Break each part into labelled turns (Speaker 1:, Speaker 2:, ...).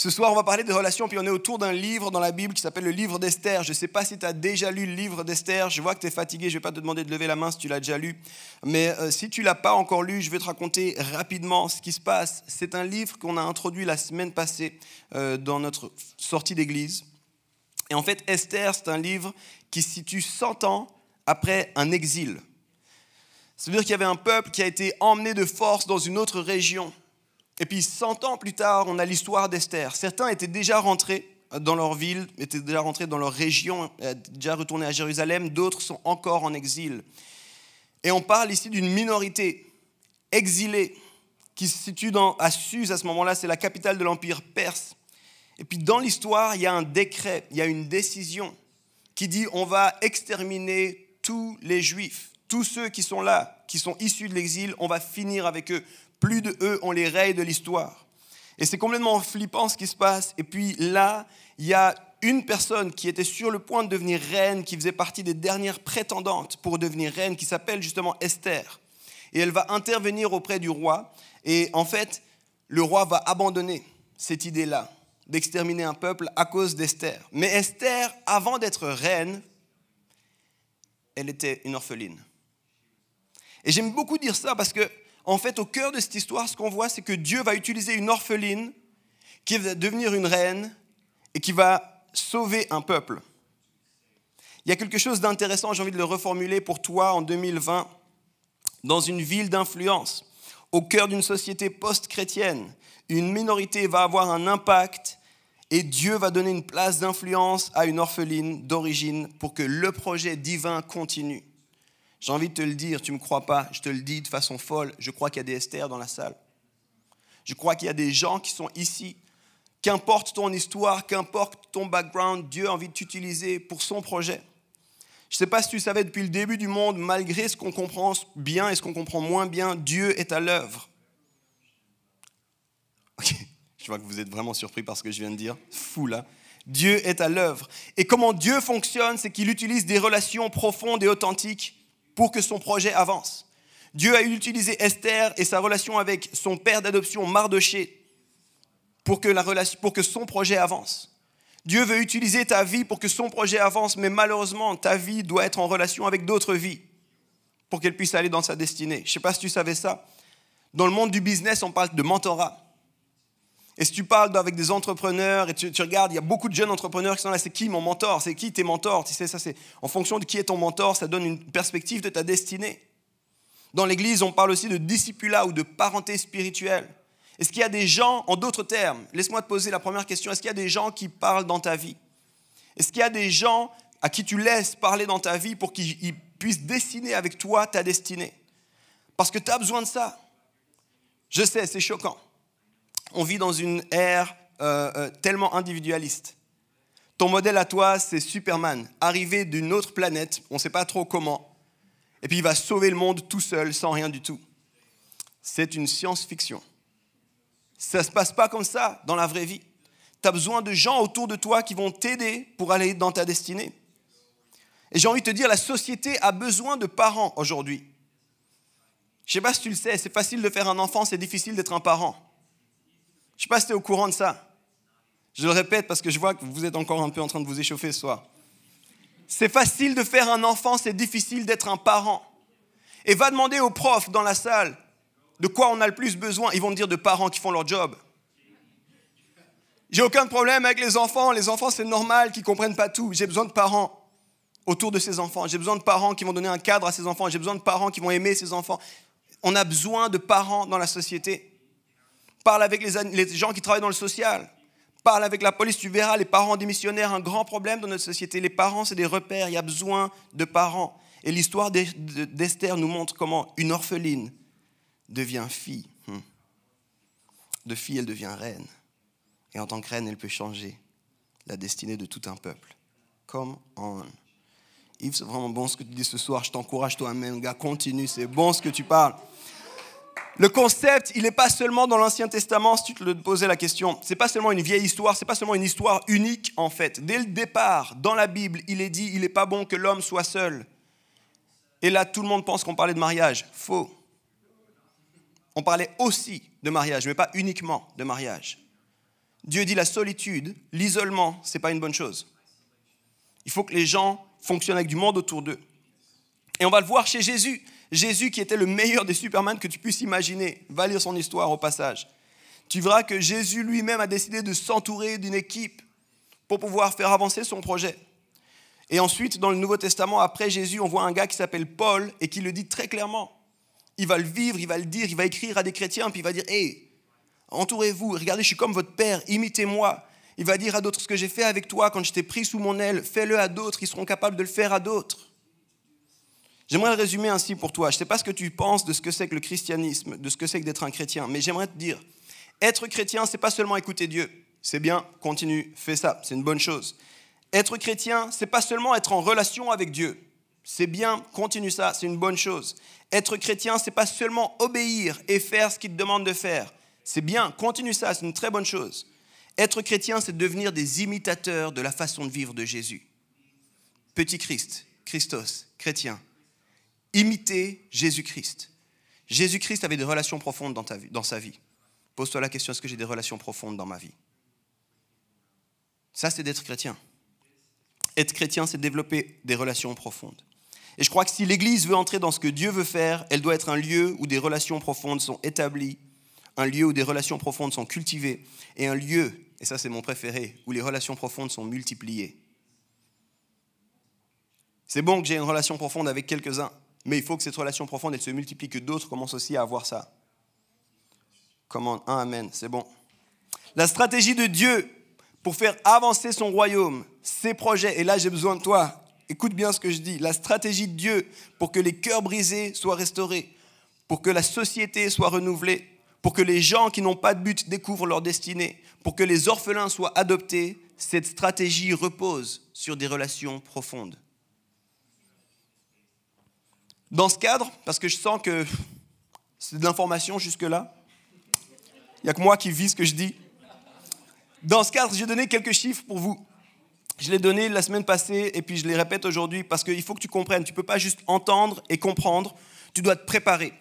Speaker 1: Ce soir, on va parler des relations, puis on est autour d'un livre dans la Bible qui s'appelle le livre d'Esther. Je ne sais pas si tu as déjà lu le livre d'Esther. Je vois que tu es fatigué, je ne vais pas te demander de lever la main si tu l'as déjà lu. Mais euh, si tu l'as pas encore lu, je vais te raconter rapidement ce qui se passe. C'est un livre qu'on a introduit la semaine passée euh, dans notre sortie d'église. Et en fait, Esther, c'est un livre qui se situe 100 ans après un exil. C'est-à-dire qu'il y avait un peuple qui a été emmené de force dans une autre région. Et puis 100 ans plus tard, on a l'histoire d'Esther. Certains étaient déjà rentrés dans leur ville, étaient déjà rentrés dans leur région, euh, déjà retournés à Jérusalem, d'autres sont encore en exil. Et on parle ici d'une minorité exilée qui se situe à Suse à ce moment-là, c'est la capitale de l'Empire perse. Et puis dans l'histoire, il y a un décret, il y a une décision qui dit on va exterminer tous les juifs, tous ceux qui sont là, qui sont issus de l'exil, on va finir avec eux plus de eux ont les règles de l'histoire. Et c'est complètement flippant ce qui se passe. Et puis là, il y a une personne qui était sur le point de devenir reine, qui faisait partie des dernières prétendantes pour devenir reine, qui s'appelle justement Esther. Et elle va intervenir auprès du roi. Et en fait, le roi va abandonner cette idée-là d'exterminer un peuple à cause d'Esther. Mais Esther, avant d'être reine, elle était une orpheline. Et j'aime beaucoup dire ça parce que en fait, au cœur de cette histoire, ce qu'on voit, c'est que Dieu va utiliser une orpheline qui va devenir une reine et qui va sauver un peuple. Il y a quelque chose d'intéressant, j'ai envie de le reformuler pour toi en 2020, dans une ville d'influence, au cœur d'une société post-chrétienne. Une minorité va avoir un impact et Dieu va donner une place d'influence à une orpheline d'origine pour que le projet divin continue. J'ai envie de te le dire, tu ne me crois pas, je te le dis de façon folle, je crois qu'il y a des Esther dans la salle. Je crois qu'il y a des gens qui sont ici. Qu'importe ton histoire, qu'importe ton background, Dieu a envie de t'utiliser pour son projet. Je ne sais pas si tu savais, depuis le début du monde, malgré ce qu'on comprend bien et ce qu'on comprend moins bien, Dieu est à l'œuvre. Ok, je vois que vous êtes vraiment surpris par ce que je viens de dire. Fou là. Dieu est à l'œuvre. Et comment Dieu fonctionne, c'est qu'il utilise des relations profondes et authentiques pour que son projet avance. Dieu a utilisé Esther et sa relation avec son père d'adoption Mardoché pour que, pour que son projet avance. Dieu veut utiliser ta vie pour que son projet avance, mais malheureusement, ta vie doit être en relation avec d'autres vies pour qu'elle puisse aller dans sa destinée. Je ne sais pas si tu savais ça. Dans le monde du business, on parle de mentorat. Et si tu parles avec des entrepreneurs et tu, regardes, il y a beaucoup de jeunes entrepreneurs qui sont là, c'est qui mon mentor? C'est qui tes mentors? Tu sais, ça c'est en fonction de qui est ton mentor, ça donne une perspective de ta destinée. Dans l'Église, on parle aussi de discipulat ou de parenté spirituelle. Est-ce qu'il y a des gens, en d'autres termes, laisse-moi te poser la première question, est-ce qu'il y a des gens qui parlent dans ta vie? Est-ce qu'il y a des gens à qui tu laisses parler dans ta vie pour qu'ils puissent dessiner avec toi ta destinée? Parce que tu as besoin de ça. Je sais, c'est choquant on vit dans une ère euh, euh, tellement individualiste. Ton modèle à toi, c'est Superman, arrivé d'une autre planète, on ne sait pas trop comment, et puis il va sauver le monde tout seul, sans rien du tout. C'est une science-fiction. Ça ne se passe pas comme ça dans la vraie vie. Tu as besoin de gens autour de toi qui vont t'aider pour aller dans ta destinée. Et j'ai envie de te dire, la société a besoin de parents aujourd'hui. Je ne sais pas si tu le sais, c'est facile de faire un enfant, c'est difficile d'être un parent. Je ne sais pas si tu es au courant de ça. Je le répète parce que je vois que vous êtes encore un peu en train de vous échauffer ce soir. C'est facile de faire un enfant, c'est difficile d'être un parent. Et va demander aux profs dans la salle de quoi on a le plus besoin. Ils vont te dire de parents qui font leur job. J'ai aucun problème avec les enfants. Les enfants, c'est normal qu'ils ne comprennent pas tout. J'ai besoin de parents autour de ces enfants. J'ai besoin de parents qui vont donner un cadre à ces enfants. J'ai besoin de parents qui vont aimer ces enfants. On a besoin de parents dans la société. Parle avec les, gens qui travaillent dans le social. Parle avec la police, tu verras les parents démissionnaires, un grand problème dans notre société. Les parents, c'est des repères, il y a besoin de parents. Et l'histoire d'Esther nous montre comment une orpheline devient fille. Hmm. de fille, elle devient reine. Et en tant que reine, elle peut changer la destinée de tout un peuple. Come on. Yves, c'est vraiment bon ce que tu dis ce soir. Je t'encourage toi-même, gars. Continue, c'est bon ce que tu parles. Le concept, il n'est pas seulement dans l'Ancien Testament, si tu te posais la question. C'est pas seulement une vieille histoire, c'est pas seulement une histoire unique en fait. Dès le départ, dans la Bible, il est dit, il n'est pas bon que l'homme soit seul. Et là, tout le monde pense qu'on parlait de mariage. Faux. On parlait aussi de mariage, mais pas uniquement de mariage. Dieu dit la solitude, l'isolement, c'est pas une bonne chose. Il faut que les gens fonctionnent avec du monde autour d'eux. Et on va le voir chez Jésus. Jésus qui était le meilleur des Superman que tu puisses imaginer. Va lire son histoire au passage. Tu verras que Jésus lui-même a décidé de s'entourer d'une équipe pour pouvoir faire avancer son projet. Et ensuite, dans le Nouveau Testament, après Jésus, on voit un gars qui s'appelle Paul et qui le dit très clairement. Il va le vivre, il va le dire, il va écrire à des chrétiens, puis il va dire Hé, entourez-vous, regardez, je suis comme votre père, imitez-moi. Il va dire à d'autres ce que j'ai fait avec toi quand je t'ai pris sous mon aile, fais-le à d'autres, ils seront capables de le faire à d'autres. J'aimerais le résumer ainsi pour toi. Je ne sais pas ce que tu penses de ce que c'est que le christianisme, de ce que c'est que d'être un chrétien, mais j'aimerais te dire être chrétien, c'est pas seulement écouter Dieu. C'est bien, continue, fais ça, c'est une bonne chose. Être chrétien, c'est pas seulement être en relation avec Dieu. C'est bien, continue ça, c'est une bonne chose. Être chrétien, c'est pas seulement obéir et faire ce qu'il te demande de faire. C'est bien, continue ça, c'est une très bonne chose. Être chrétien, c'est devenir des imitateurs de la façon de vivre de Jésus. Petit Christ, Christos, chrétien. Imiter Jésus-Christ. Jésus-Christ avait des relations profondes dans, dans sa vie. Pose-toi la question, est-ce que j'ai des relations profondes dans ma vie? Ça, c'est d'être chrétien. Être chrétien, c'est développer des relations profondes. Et je crois que si l'Église veut entrer dans ce que Dieu veut faire, elle doit être un lieu où des relations profondes sont établies, un lieu où des relations profondes sont cultivées, et un lieu, et ça c'est mon préféré, où les relations profondes sont multipliées. C'est bon que j'ai une relation profonde avec quelques-uns, mais il faut que cette relation profonde, elle se multiplie, que d'autres commencent aussi à avoir ça. Comment Un Amen, c'est bon. La stratégie de Dieu pour faire avancer son royaume, ses projets, et là j'ai besoin de toi, écoute bien ce que je dis, la stratégie de Dieu pour que les cœurs brisés soient restaurés, pour que la société soit renouvelée, pour que les gens qui n'ont pas de but découvrent leur destinée, pour que les orphelins soient adoptés, cette stratégie repose sur des relations profondes. Dans ce cadre, parce que je sens que c'est de l'information jusque-là, il n'y a que moi qui vis ce que je dis. Dans ce cadre, j'ai donné quelques chiffres pour vous. Je l'ai donné la semaine passée et puis je les répète aujourd'hui parce qu'il faut que tu comprennes. Tu ne peux pas juste entendre et comprendre, tu dois te préparer.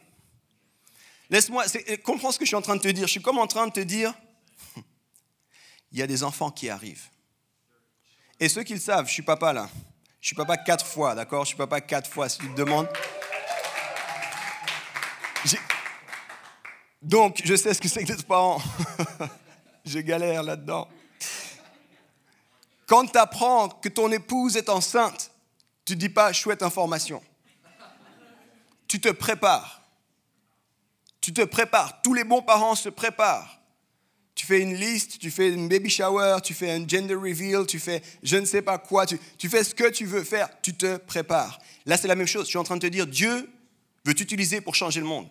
Speaker 1: Laisse-moi, comprends ce que je suis en train de te dire. Je suis comme en train de te dire, il y a des enfants qui arrivent. Et ceux qui le savent, je suis papa là. Je suis papa quatre fois, d'accord? Je suis papa quatre fois, si tu te demandes. Donc, je sais ce que c'est que d'être parent. je galère là-dedans. Quand tu apprends que ton épouse est enceinte, tu ne dis pas chouette information. Tu te prépares. Tu te prépares. Tous les bons parents se préparent. Tu fais une liste, tu fais une baby shower, tu fais un gender reveal, tu fais je ne sais pas quoi, tu, tu fais ce que tu veux faire, tu te prépares. Là, c'est la même chose. Je suis en train de te dire, Dieu veut t'utiliser pour changer le monde.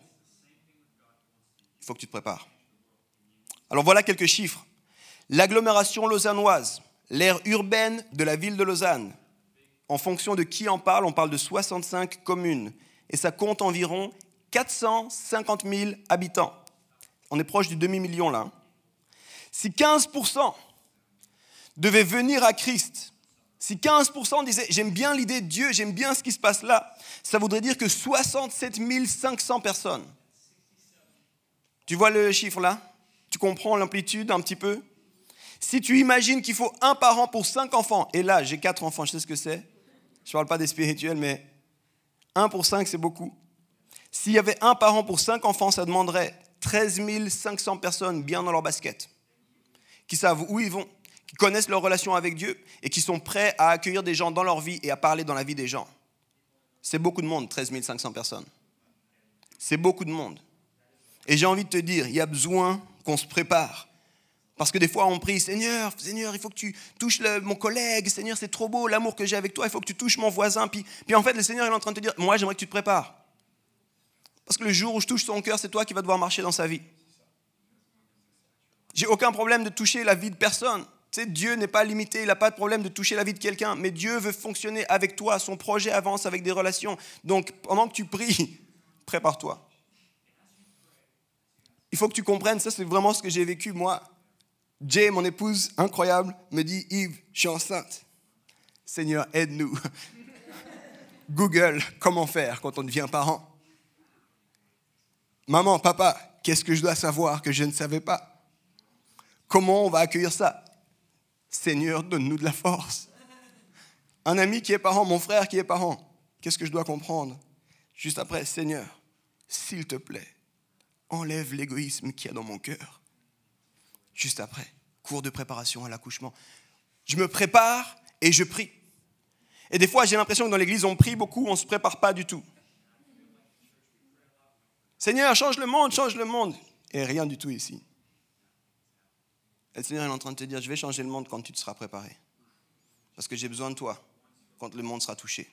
Speaker 1: Il faut que tu te prépares. Alors voilà quelques chiffres. L'agglomération lausannoise L'aire urbaine de la ville de Lausanne, en fonction de qui en parle, on parle de 65 communes. Et ça compte environ 450 000 habitants. On est proche du demi-million là. Hein. Si 15% devaient venir à Christ, si 15% disaient j'aime bien l'idée de Dieu, j'aime bien ce qui se passe là, ça voudrait dire que 67 500 personnes. Tu vois le chiffre là? Tu comprends l'amplitude un petit peu? Si tu imagines qu'il faut un parent pour cinq enfants, et là j'ai quatre enfants, je sais ce que c'est, je ne parle pas des spirituels, mais un pour cinq c'est beaucoup. S'il y avait un parent pour cinq enfants, ça demanderait 13 500 personnes bien dans leur basket, qui savent où ils vont, qui connaissent leur relation avec Dieu et qui sont prêts à accueillir des gens dans leur vie et à parler dans la vie des gens. C'est beaucoup de monde, 13 500 personnes. C'est beaucoup de monde. Et j'ai envie de te dire, il y a besoin qu'on se prépare parce que des fois, on prie, Seigneur, Seigneur, il faut que tu touches mon collègue, Seigneur, c'est trop beau l'amour que j'ai avec toi, il faut que tu touches mon voisin. Puis, puis en fait, le Seigneur est en train de te dire, moi, j'aimerais que tu te prépares. Parce que le jour où je touche son cœur, c'est toi qui vas devoir marcher dans sa vie. J'ai aucun problème de toucher la vie de personne. Dieu n'est pas limité, il n'a pas de problème de toucher la vie de quelqu'un, mais Dieu veut fonctionner avec toi, son projet avance avec des relations. Donc pendant que tu pries, prépare-toi. Il faut que tu comprennes, ça c'est vraiment ce que j'ai vécu moi. Jay, mon épouse incroyable, me dit, Yves, je suis enceinte. Seigneur, aide-nous. Google, comment faire quand on devient parent? Maman, papa, qu'est-ce que je dois savoir que je ne savais pas? Comment on va accueillir ça? Seigneur, donne-nous de la force. Un ami qui est parent, mon frère qui est parent, qu'est-ce que je dois comprendre? Juste après, Seigneur, s'il te plaît, enlève l'égoïsme qu'il y a dans mon cœur. Juste après, cours de préparation à l'accouchement. Je me prépare et je prie. Et des fois, j'ai l'impression que dans l'église, on prie beaucoup, on ne se prépare pas du tout. Seigneur, change le monde, change le monde. Et rien du tout ici. Le Seigneur est en train de te dire, je vais changer le monde quand tu te seras préparé. Parce que j'ai besoin de toi quand le monde sera touché.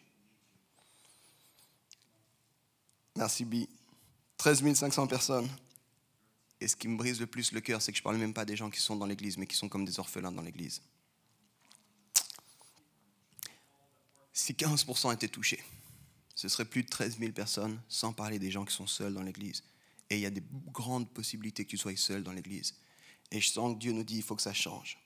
Speaker 1: Merci Bi. 13 500 personnes. Et ce qui me brise le plus le cœur, c'est que je ne parle même pas des gens qui sont dans l'église, mais qui sont comme des orphelins dans l'église. Si 15% étaient touchés, ce serait plus de 13 000 personnes, sans parler des gens qui sont seuls dans l'église. Et il y a des grandes possibilités que tu sois seul dans l'église. Et je sens que Dieu nous dit, il faut que ça change.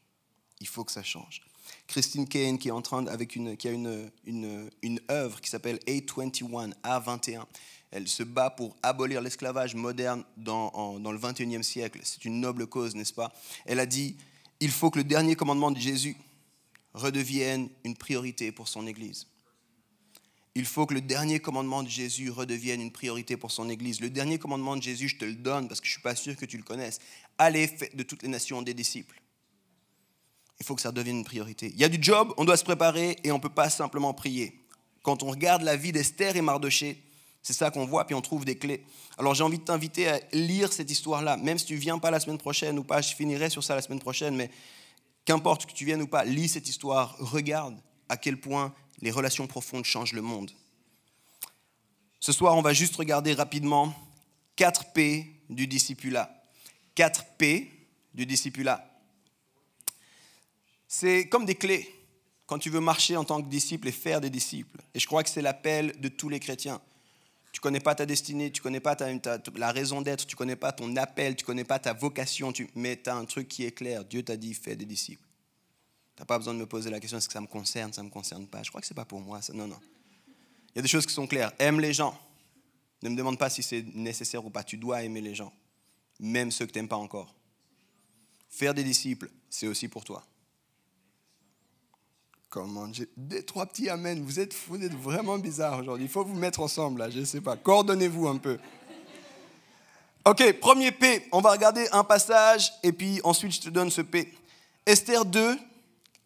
Speaker 1: Il faut que ça change. Christine Kane, qui, est en train, avec une, qui a une, une, œuvre qui s'appelle A21, A21, elle se bat pour abolir l'esclavage moderne dans, dans le 21e siècle. C'est une noble cause, n'est-ce pas? Elle a dit, il faut que le dernier commandement de Jésus redevienne une priorité pour son Église. Il faut que le dernier commandement de Jésus redevienne une priorité pour son Église. Le dernier commandement de Jésus, je te le donne parce que je ne suis pas sûr que tu le connaisses. Allez, de toutes les nations des disciples. Il faut que ça devienne une priorité. Il y a du job, on doit se préparer et on ne peut pas simplement prier. Quand on regarde la vie d'Esther et Mardoché, c'est ça qu'on voit, puis on trouve des clés. Alors j'ai envie de t'inviter à lire cette histoire-là, même si tu viens pas la semaine prochaine ou pas, je finirai sur ça la semaine prochaine, mais qu'importe que tu viennes ou pas, lis cette histoire, regarde à quel point les relations profondes changent le monde. Ce soir, on va juste regarder rapidement 4 P du discipulat. 4 P du discipulat. C'est comme des clés quand tu veux marcher en tant que disciple et faire des disciples. Et je crois que c'est l'appel de tous les chrétiens. Tu ne connais pas ta destinée, tu ne connais pas la raison d'être, tu ne connais pas ton appel, tu ne connais pas ta vocation, tu, mais tu as un truc qui est clair. Dieu t'a dit, fais des disciples. Tu n'as pas besoin de me poser la question, est-ce que ça me concerne, ça ne me concerne pas? Je crois que ce n'est pas pour moi. Ça. Non, non. Il y a des choses qui sont claires. Aime les gens. Ne me demande pas si c'est nécessaire ou pas. Tu dois aimer les gens, même ceux que tu n'aimes pas encore. Faire des disciples, c'est aussi pour toi. Comment Des trois petits amen. Vous êtes, vous êtes vraiment bizarre aujourd'hui. Il faut vous mettre ensemble là, je ne sais pas. Coordonnez-vous un peu. Ok, premier P. On va regarder un passage et puis ensuite je te donne ce P. Esther 2,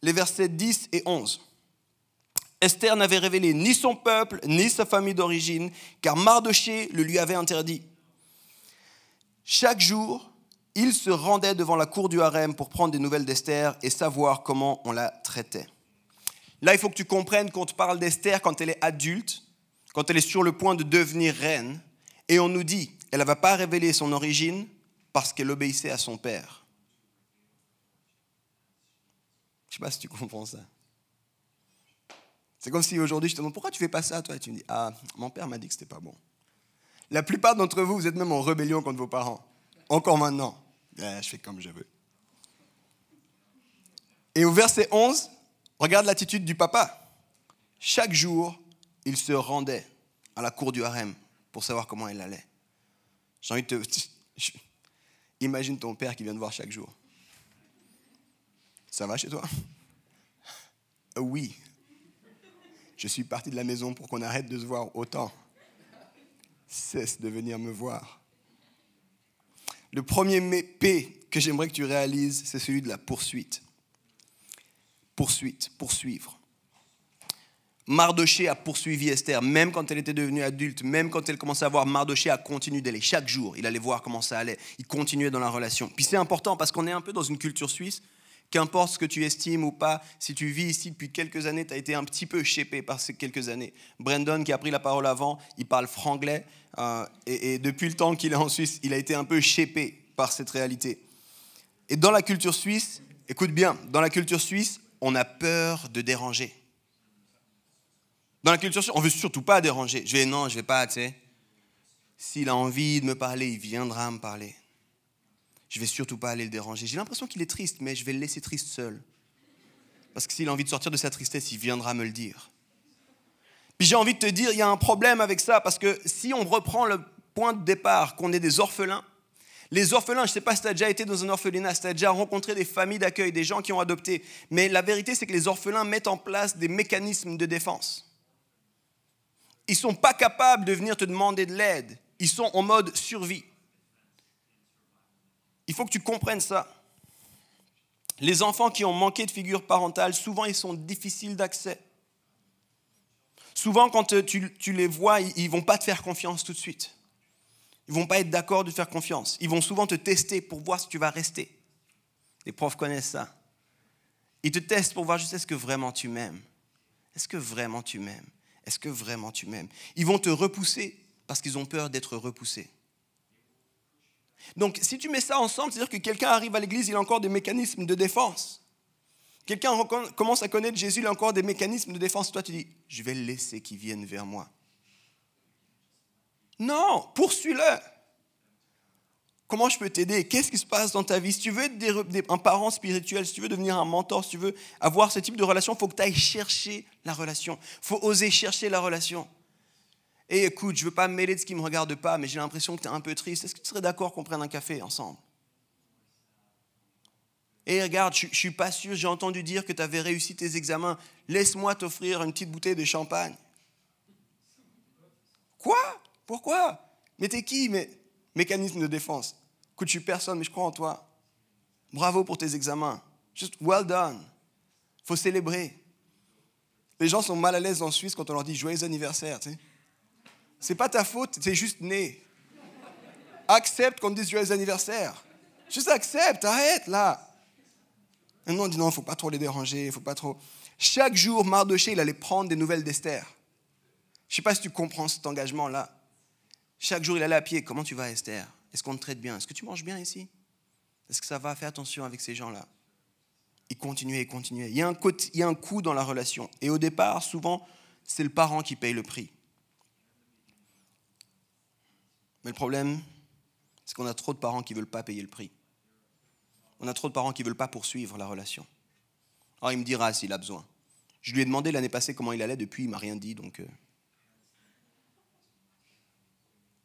Speaker 1: les versets 10 et 11. Esther n'avait révélé ni son peuple, ni sa famille d'origine, car Mardoché le lui avait interdit. Chaque jour, il se rendait devant la cour du harem pour prendre des nouvelles d'Esther et savoir comment on la traitait. Là, il faut que tu comprennes qu'on te parle d'Esther quand elle est adulte, quand elle est sur le point de devenir reine, et on nous dit, elle ne va pas révéler son origine parce qu'elle obéissait à son père. Je ne sais pas si tu comprends ça. C'est comme si aujourd'hui je te demande pourquoi tu fais pas ça, toi, et tu me dis ah mon père m'a dit que c'était pas bon. La plupart d'entre vous, vous êtes même en rébellion contre vos parents. Encore maintenant, eh, je fais comme je veux. Et au verset 11, regarde l'attitude du papa. Chaque jour, il se rendait à la cour du harem pour savoir comment elle allait. J'ai envie de te. Imagine ton père qui vient te voir chaque jour. Ça va chez toi? Oui. Je suis parti de la maison pour qu'on arrête de se voir autant. Cesse de venir me voir. Le premier P que j'aimerais que tu réalises, c'est celui de la poursuite. Poursuite, poursuivre. Mardoché a poursuivi Esther, même quand elle était devenue adulte, même quand elle commençait à voir Mardoché a continué d'aller. Chaque jour, il allait voir comment ça allait. Il continuait dans la relation. Puis c'est important parce qu'on est un peu dans une culture suisse Qu'importe ce que tu estimes ou pas, si tu vis ici depuis quelques années, tu as été un petit peu shapé par ces quelques années. Brandon, qui a pris la parole avant, il parle franglais. Euh, et, depuis le temps qu'il est en Suisse, il a été un peu shapé par cette réalité. Et dans la culture suisse, écoute bien, dans la culture suisse, on a peur de déranger. Dans la culture suisse, on veut surtout pas déranger. Je vais, non, je vais pas, tu sais. S'il a envie de me parler, il viendra me parler. Je vais surtout pas aller le déranger. J'ai l'impression qu'il est triste, mais je vais le laisser triste seul. Parce que s'il a envie de sortir de sa tristesse, il viendra me le dire. Puis j'ai envie de te dire, il y a un problème avec ça, parce que si on reprend le point de départ, qu'on est des orphelins, les orphelins, je ne sais pas si tu as déjà été dans un orphelinat, si tu as déjà rencontré des familles d'accueil, des gens qui ont adopté, mais la vérité, c'est que les orphelins mettent en place des mécanismes de défense. Ils ne sont pas capables de venir te demander de l'aide. Ils sont en mode survie. Il faut que tu comprennes ça. Les enfants qui ont manqué de figure parentale, souvent, ils sont difficiles d'accès. Souvent, quand euh, tu, les vois, ils ne vont pas te faire confiance tout de suite. Ils ne vont pas être d'accord de te faire confiance. Ils vont souvent te tester pour voir si tu vas rester. Les profs connaissent ça. Ils te testent pour voir juste est-ce que vraiment tu m'aimes? Est-ce que vraiment tu m'aimes? Est-ce que vraiment tu m'aimes? Ils vont te repousser parce qu'ils ont peur d'être repoussés. Donc si tu mets ça ensemble, c'est-à-dire que quelqu'un arrive à l'église, il a encore des mécanismes de défense. Quelqu'un commence à connaître Jésus, il a encore des mécanismes de défense. Toi, tu dis, je vais le laisser qu'il vienne vers moi. Non, poursuis-le. Comment je peux t'aider? Qu'est-ce qui se passe dans ta vie? Si tu veux être un parent spirituel, si tu veux devenir un mentor, si tu veux avoir ce type de relation, il faut que tu ailles chercher la relation. Il faut oser chercher la relation. Et écoute, je ne veux pas me mêler de ce qui ne me regarde pas, mais j'ai l'impression que tu es un peu triste. Est-ce que tu serais d'accord qu'on prenne un café ensemble? Et regarde, je ne suis pas sûr, j'ai entendu dire que tu avais réussi tes examens. Laisse-moi t'offrir une petite bouteille de champagne. Quoi? Pourquoi? Mais t'es qui? Mais, Mécanisme de défense. Écoute, je suis personne, mais je crois en toi. Bravo pour tes examens. Just well done. faut célébrer. Les gens sont mal à l'aise en Suisse quand on leur dit joyeux anniversaire. Tu sais. C'est pas ta faute, c'est juste né. Accepte qu'on te dise joyeux anniversaire. Juste accepte, arrête là. Et nous on dit non, il ne faut pas trop les déranger, il faut pas trop. Chaque jour, Mardoché, il allait prendre des nouvelles d'Esther. Je ne sais pas si tu comprends cet engagement-là. Chaque jour, il allait à pied. Comment tu vas, Esther? Est-ce qu'on te traite bien? Est-ce que tu manges bien ici? Est-ce que ça va? Fais attention avec ces gens-là. Il continuait, il continuait. Il y, a un il y a un coût dans la relation. Et au départ, souvent, c'est le parent qui paye le prix. Mais le problème, c'est qu'on a trop de parents qui ne veulent pas payer le prix. On a trop de parents qui ne veulent pas poursuivre la relation. Alors il me dira s'il a besoin. Je lui ai demandé l'année passée comment il allait, depuis il m'a rien dit, donc... Euh,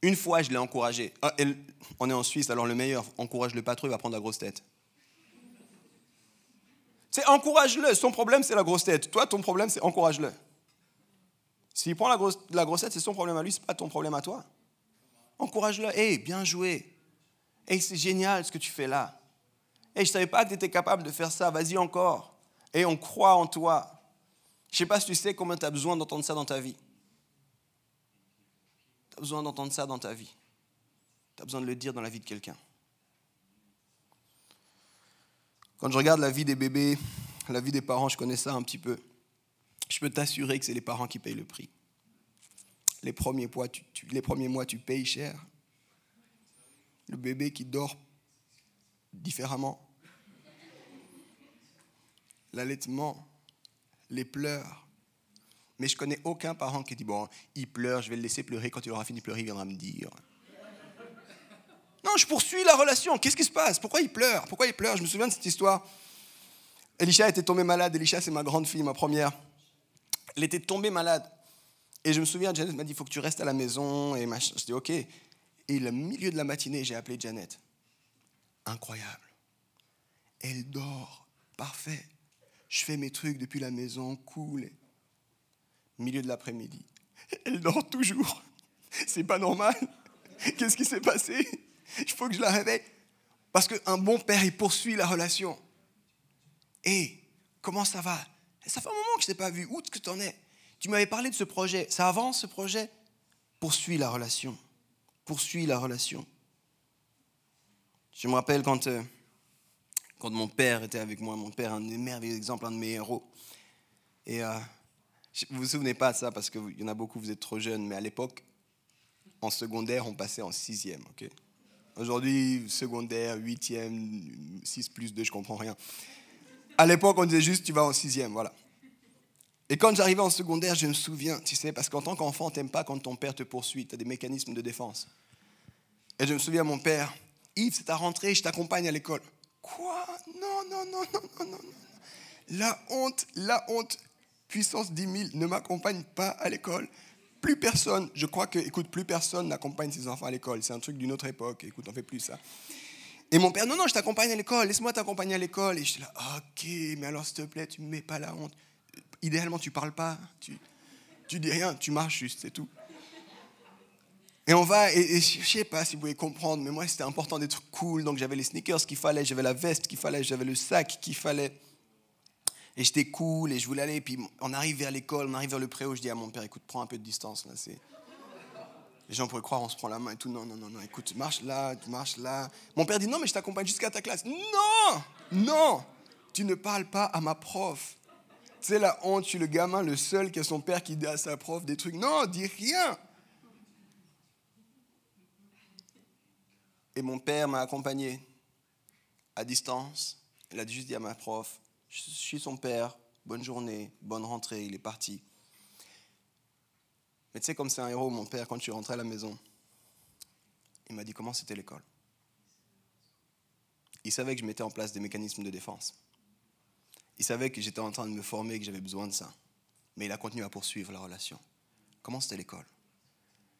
Speaker 1: Une fois, je l'ai encouragé. Ah, on est en Suisse, alors le meilleur, encourage-le pas trop, il va prendre la grosse tête. C'est encourage-le. Son problème, c'est la grosse tête. Toi, ton problème, c'est encourage-le. S'il prend la grosse, la grosse tête, c'est son problème à lui, c'est pas ton problème à toi. Encourage-le. Hé, bien joué. Hé, c'est génial ce que tu fais là. Hé, je ne savais pas que tu étais capable de faire ça. Vas-y encore. Et on croit en toi. Je ne sais pas si tu sais combien tu as besoin d'entendre ça dans ta vie. Tu as besoin d'entendre ça dans ta vie. Tu as besoin de le dire dans la vie de quelqu'un. Quand je regarde la vie des bébés, la vie des parents, je connais ça un petit peu. Je peux t'assurer que c'est les parents qui payent le prix. Les premiers, mois, tu, payes cher. Le bébé qui dort différemment. L'allaitement, les pleurs, mais je connais aucun parent qui dit Bon, il pleure, je vais le laisser pleurer. Quand il aura fini de pleurer, il viendra me dire. Non, je poursuis la relation. Qu'est-ce qui se passe? Pourquoi il pleure? Pourquoi il pleure? Je me souviens de cette histoire. Elisha était tombé malade. Elisha, c'est ma grande fille, ma première. Elle était tombée malade. Et je me souviens, Janet m'a dit Il faut que tu restes à la maison. Et Je dis Ok. Et le milieu de la matinée, j'ai appelé Janet. Incroyable. Elle dort. Parfait. Je fais mes trucs depuis la maison, cool milieu de l'après-midi. Elle dort toujours. C'est pas normal. Qu'est-ce qui s'est passé? Il faut que je la réveille. Parce qu'un bon père, il poursuit la relation. Et comment ça va? Ça fait un moment que je ne t'ai pas vu. Où que tu en es? Tu m'avais parlé de ce projet. Ça avance ce projet? Poursuis la relation. Poursuis la relation. Je me rappelle quand, euh, mon père était avec moi, mon père, un merveilleux exemples, un de mes héros. Et euh, vous vous souvenez pas de ça parce qu'il y en a beaucoup, vous êtes trop jeunes, mais à l'époque, en secondaire, on passait en sixième. Aujourd'hui, secondaire, huitième, 6 plus 2, je comprends rien. À l'époque, on disait juste tu vas en sixième, voilà. Et quand j'arrivais en secondaire, je me souviens, tu sais, parce qu'en tant qu'enfant, t'aimes pas quand ton père te poursuit, tu as des mécanismes de défense. Et je me souviens, mon père, Yves, c'est ta rentrée, je t'accompagne à l'école. Quoi? Non, non, non, non, non, non. La honte, la honte, puissance 10 000, ne m'accompagne pas à l'école. Plus personne, je crois que, écoute, plus personne n'accompagne ses enfants à l'école. C'est un truc d'une autre époque. Écoute, on fait plus ça. Et mon père, non, non, je t'accompagne à l'école, laisse-moi t'accompagner à l'école. Et je suis là, ok, mais alors s'il te plaît, tu ne mets pas la honte. Idéalement, tu parles pas, tu, tu dis rien, tu marches juste, c'est tout. Et on va, et, je sais pas si vous pouvez comprendre, mais moi c'était important d'être cool, donc j'avais les sneakers qu'il fallait, j'avais la veste qu'il fallait, j'avais le sac qu'il fallait. Et j'étais cool et je voulais aller. Puis on arrive vers l'école, on arrive vers le préau. Je dis à mon père, écoute, prends un peu de distance là. C'est... Les gens pourraient croire, on se prend la main et tout. Non, non, non. Écoute, marche là, marche là. Mon père dit, non, mais je t'accompagne jusqu'à ta classe. Non, non, tu ne parles pas à ma prof. Sais, la honte, tu es le gamin, le seul qui a son père qui dit à sa prof des trucs. Non, dis rien. Et mon père m'a accompagné à distance. Il a juste dit à ma prof, je suis son père, bonne journée, bonne rentrée, il est parti. Mais tu sais, comme c'est un héros, mon père, quand je suis rentré à la maison, il m'a dit comment c'était l'école. Il savait que je mettais en place des mécanismes de défense. Il savait que j'étais en train de me former que j'avais besoin de ça. Mais il a continué à poursuivre la relation. Comment c'était l'école?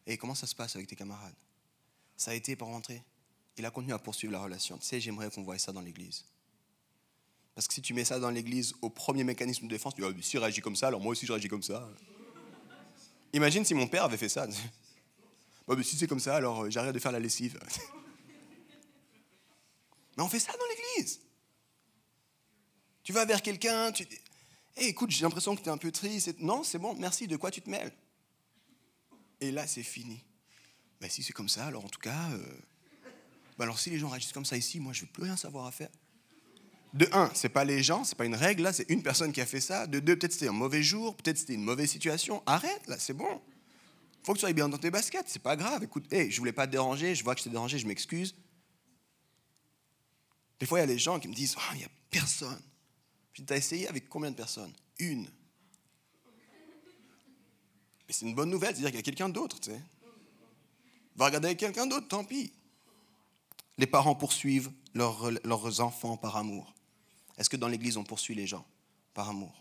Speaker 1: Et comment ça se passe avec tes camarades? Ça a été pour rentrer? Il a continué à poursuivre la relation. Tu sais, j'aimerais qu'on voie ça dans l'église. Parce que si tu mets ça dans l'église au premier mécanisme de défense, tu dis, ah, si réagit comme ça, alors moi aussi je réagis comme ça. Imagine si mon père avait fait ça. Bah, si c'est comme ça, alors euh, j'arrête de faire la lessive. Mais on fait ça dans l'église. Tu vas vers quelqu'un, tu dis, écoute, j'ai l'impression que tu es un peu triste. Non, c'est bon, merci, de quoi tu te mêles? Et là, c'est fini. Ben, si c'est comme ça, alors en tout cas, euh, ben, alors si les gens réagissent comme ça ici, moi je ne veux plus rien savoir à faire. De un, c'est pas les gens, c'est pas une règle, là, c'est une personne qui a fait ça. De deux, peut-être c'était un mauvais jour, peut-être c'était une mauvaise situation. Arrête, là, c'est bon. Faut que tu sois bien dans tes baskets, c'est pas grave. Écoute, hey, je voulais pas te déranger, je vois que je t'ai dérangé, je m'excuse. Des fois, il y a des gens qui me disent, oh, il n'y a personne. Tu as essayé avec combien de personnes? Une. Mais c'est une bonne nouvelle, c'est-à-dire qu'il y a quelqu'un d'autre, tu sais. Va regarder avec quelqu'un d'autre, tant pis. Les parents poursuivent leurs enfants par amour. Est-ce que dans l'Église, on poursuit les gens par amour?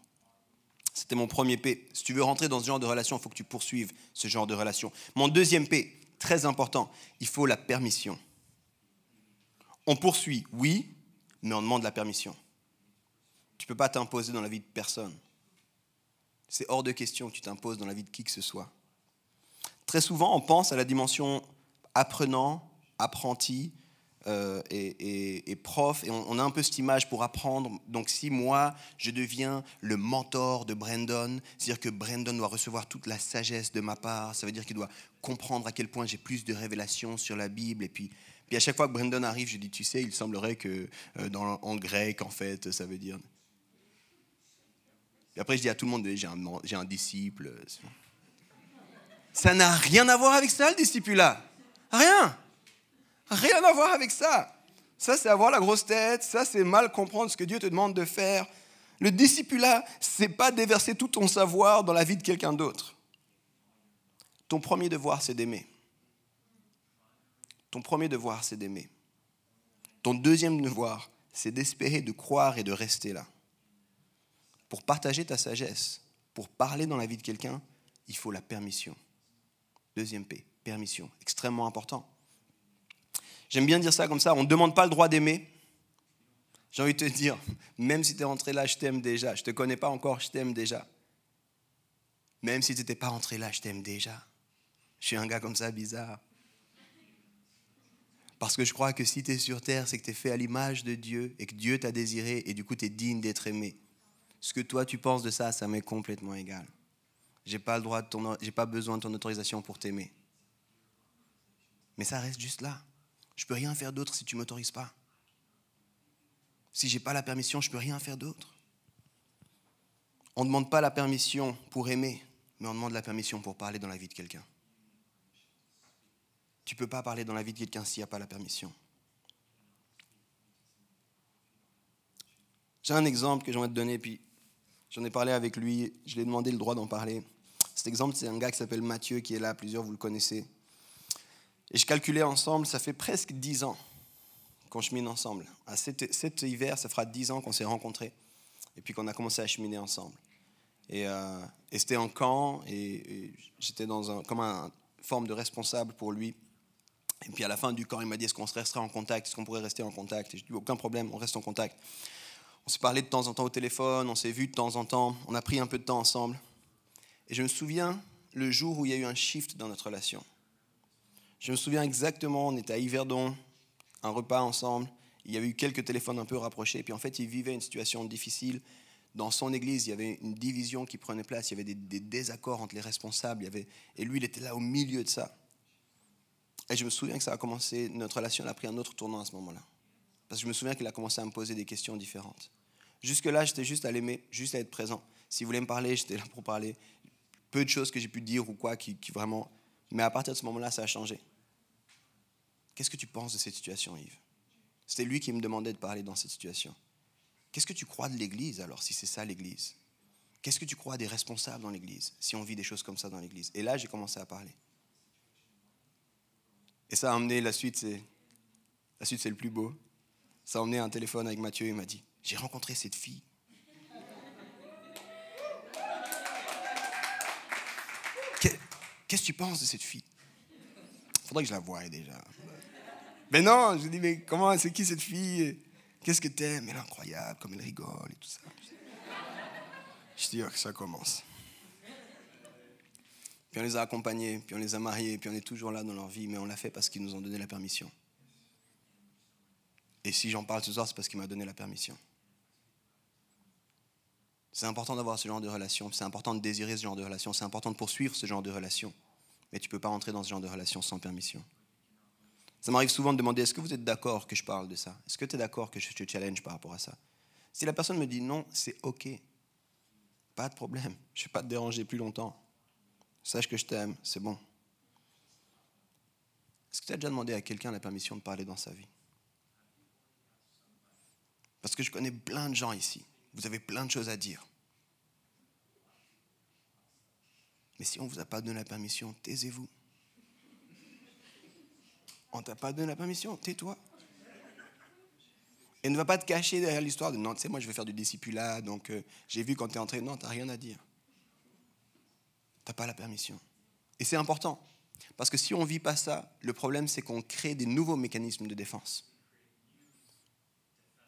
Speaker 1: C'était mon premier P. Si tu veux rentrer dans ce genre de relation, il faut que tu poursuives ce genre de relation. Mon deuxième P, très important, il faut la permission. On poursuit, oui, mais on demande la permission. Tu ne peux pas t'imposer dans la vie de personne. C'est hors de question que tu t'imposes dans la vie de qui que ce soit. Très souvent, on pense à la dimension apprenant, apprenti, euh, et, prof, et on, a un peu cette image pour apprendre. Donc si moi, je deviens le mentor de Brandon, c'est-à-dire que Brandon doit recevoir toute la sagesse de ma part, ça veut dire qu'il doit comprendre à quel point j'ai plus de révélations sur la Bible, et puis, puis à chaque fois que Brandon arrive, je dis, tu sais, il semblerait que euh, dans, en grec, en fait, ça veut dire... Et après, je dis à tout le monde, j'ai un, disciple. Ça n'a rien à voir avec ça, le disciple-là. Rien. Rien à voir avec ça. Ça, c'est avoir la grosse tête. Ça, c'est mal comprendre ce que Dieu te demande de faire. Le discipulat, c'est pas déverser tout ton savoir dans la vie de quelqu'un d'autre. Ton premier devoir, c'est d'aimer. Ton premier devoir, c'est d'aimer. Ton deuxième devoir, c'est d'espérer, de croire et de rester là. Pour partager ta sagesse, pour parler dans la vie de quelqu'un, il faut la permission. Deuxième P, permission, extrêmement important. J'aime bien dire ça comme ça, on ne demande pas le droit d'aimer. J'ai envie de te dire, même si tu es rentré là, je t'aime déjà. Je ne te connais pas encore, je t'aime déjà. Même si tu n'étais pas rentré là, je t'aime déjà. Je suis un gars comme ça bizarre. Parce que je crois que si tu es sur terre, c'est que tu es fait à l'image de Dieu et que Dieu t'a désiré et du coup tu es digne d'être aimé. Ce que toi tu penses de ça, ça m'est complètement égal. J'ai pas le droit de ton, j'ai pas besoin de ton autorisation pour t'aimer. Mais ça reste juste là. Je peux rien faire d'autre si tu m'autorises pas. Si je n'ai pas la permission, je peux rien faire d'autre. On ne demande pas la permission pour aimer, mais on demande la permission pour parler dans la vie de quelqu'un. Tu ne peux pas parler dans la vie de quelqu'un s'il n'y a pas la permission. J'ai un exemple que j'aimerais te donner, puis j'en ai parlé avec lui, je lui ai demandé le droit d'en parler. Cet exemple, c'est un gars qui s'appelle Mathieu qui est là, plusieurs vous le connaissez. Et je calculais ensemble, ça fait presque dix ans qu'on chemine ensemble. À cet, hiver, ça fera dix ans qu'on s'est rencontrés et puis qu'on a commencé à cheminer ensemble. Et, euh, c'était en camp et, j'étais dans un, comme une forme de responsable pour lui. Et puis à la fin du camp, il m'a dit est-ce qu'on resterait en contact? Est-ce qu'on pourrait rester en contact? Et je lui dit aucun problème, on reste en contact. On s'est parlé de temps en temps au téléphone, on s'est vu de temps en temps, on a pris un peu de temps ensemble. Et je me souviens le jour où il y a eu un shift dans notre relation. Je me souviens exactement, on était à Yverdon, un repas ensemble, il y avait eu quelques téléphones un peu rapprochés, puis en fait, il vivait une situation difficile. Dans son église, il y avait une division qui prenait place, il y avait des, désaccords entre les responsables, et lui, il était là au milieu de ça. Et je me souviens que ça a commencé, notre relation a pris un autre tournant à ce moment-là. Parce que je me souviens qu'il a commencé à me poser des questions différentes. Jusque-là, j'étais juste à l'aimer, juste à être présent. S'il voulait me parler, j'étais là pour parler peu de choses que j'ai pu dire ou quoi qui, vraiment. Mais à partir de ce moment-là, ça a changé. Qu'est-ce que tu penses de cette situation, Yves? C'était lui qui me demandait de parler dans cette situation. Qu'est-ce que tu crois de l'Église alors, si c'est ça l'Église? Qu'est-ce que tu crois des responsables dans l'Église, si on vit des choses comme ça dans l'Église? Et là, j'ai commencé à parler. Et ça a amené la suite, c'est la suite, c'est le plus beau. Ça a emmené un téléphone avec Mathieu, il m'a dit J'ai rencontré cette fille. Qu'est-ce que tu penses de cette fille? Faudrait que je la voie déjà. Mais non, je dis, mais comment, c'est qui cette fille? Qu'est-ce que t'aimes? Elle est incroyable, comme elle rigole et tout ça. Je dis, oh, ça commence. Puis on les a accompagnés, puis on les a mariés, puis on est toujours là dans leur vie, mais on l'a fait parce qu'ils nous ont donné la permission. Et si j'en parle ce soir, c'est parce qu'il m'a donné la permission. C'est important d'avoir ce genre de relation, c'est important de désirer ce genre de relation, c'est important de poursuivre ce genre de relation. Mais tu ne peux pas entrer dans ce genre de relation sans permission. Ça m'arrive souvent de demander est-ce que vous êtes d'accord que je parle de ça? Est-ce que tu es d'accord que je te challenge par rapport à ça? Si la personne me dit non, c'est OK. Pas de problème. Je ne vais pas te déranger plus longtemps. Sache que je t'aime, c'est bon. Est-ce que tu as déjà demandé à quelqu'un la permission de parler dans sa vie? Parce que je connais plein de gens ici vous avez plein de choses à dire. Mais si on ne vous a pas donné la permission, taisez-vous. On ne t'a pas donné la permission, tais-toi. Et ne va pas te cacher derrière l'histoire de non, tu sais, moi je vais faire du discipulat, donc euh, j'ai vu quand tu es entré. Non, tu n'as rien à dire. Tu n'as pas la permission. Et c'est important. Parce que si on ne vit pas ça, le problème c'est qu'on crée des nouveaux mécanismes de défense.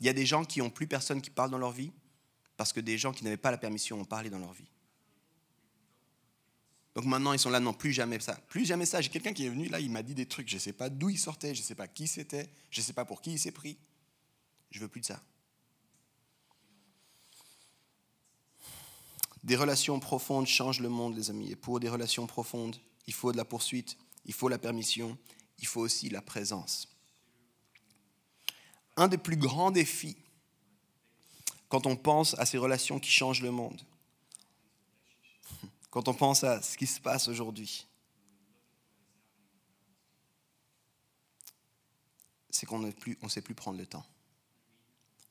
Speaker 1: Il y a des gens qui n'ont plus personne qui parle dans leur vie, parce que des gens qui n'avaient pas la permission ont parlé dans leur vie. Donc maintenant, ils sont là, non, plus jamais ça. Plus jamais ça. J'ai quelqu'un qui est venu là, il m'a dit des trucs, je ne sais pas d'où il sortait, je ne sais pas qui c'était, je ne sais pas pour qui il s'est pris. Je veux plus de ça. Des relations profondes changent le monde, les amis. Et pour des relations profondes, il faut de la poursuite, il faut la permission, il faut aussi la présence. Un des plus grands défis quand on pense à ces relations qui changent le monde, quand on pense à ce qui se passe aujourd'hui, c'est qu'on ne sait plus prendre le temps.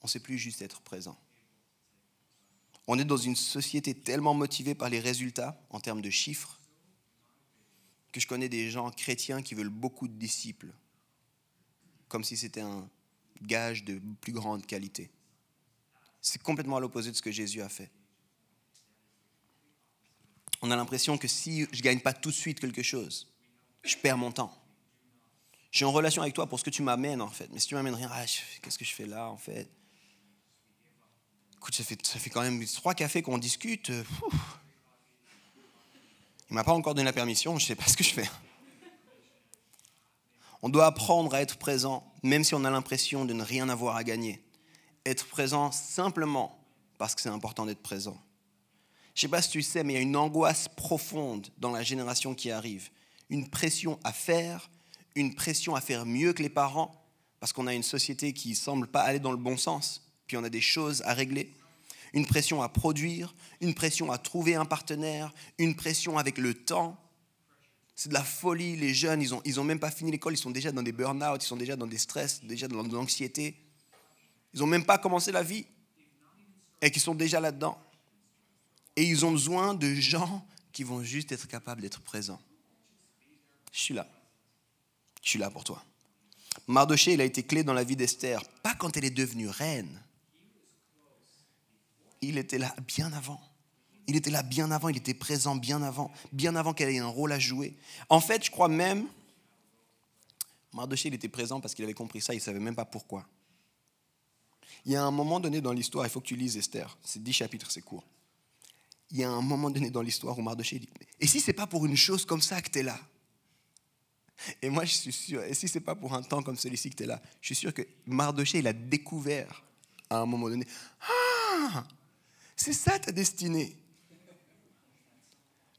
Speaker 1: On ne sait plus juste être présent. On est dans une société tellement motivée par les résultats en termes de chiffres que je connais des gens chrétiens qui veulent beaucoup de disciples, comme si c'était un gage de plus grande qualité. C'est complètement à l'opposé de ce que Jésus a fait. On a l'impression que si je ne gagne pas tout de suite quelque chose, je perds mon temps. Je suis en relation avec toi pour ce que tu m'amènes en fait. Mais si tu m'amènes rien, ah, qu'est-ce que je fais là en fait? Écoute, ça fait, ça quand même trois cafés qu'on discute. Il Il m'a pas encore donné la permission, je ne sais pas ce que je fais. On doit apprendre à être présent, même si on a l'impression de ne rien avoir à gagner être présent simplement parce que c'est important d'être présent. Je ne sais pas si tu sais, mais il y a une angoisse profonde dans la génération qui arrive. Une pression à faire, une pression à faire mieux que les parents, parce qu'on a une société qui ne semble pas aller dans le bon sens, puis on a des choses à régler. Une pression à produire, une pression à trouver un partenaire, une pression avec le temps. C'est de la folie. Les jeunes, ils n'ont ils ont même pas fini l'école, ils sont déjà dans des burn-out, ils sont déjà dans des stress, déjà dans l'anxiété. Ils n'ont même pas commencé la vie et qui sont déjà là-dedans. Et ils ont besoin de gens qui vont juste être capables d'être présents. Je suis là. Je suis là pour toi. Mardoché, il a été clé dans la vie d'Esther, pas quand elle est devenue reine. Il était là bien avant. Il était là bien avant, il était présent bien avant, bien avant qu'elle ait un rôle à jouer. En fait, je crois même, Mardoché, il était présent parce qu'il avait compris ça, il ne savait même pas pourquoi. Il y a un moment donné dans l'histoire, il faut que tu lises Esther, c'est dix chapitres, c'est court. Il y a un moment donné dans l'histoire où Mardoché dit, et si c'est pas pour une chose comme ça que tu es là? Et moi, je suis sûr, et si c'est pas pour un temps comme celui-ci que tu es là, je suis sûr que Mardoché, il a découvert à un moment donné, ah, c'est ça ta destinée.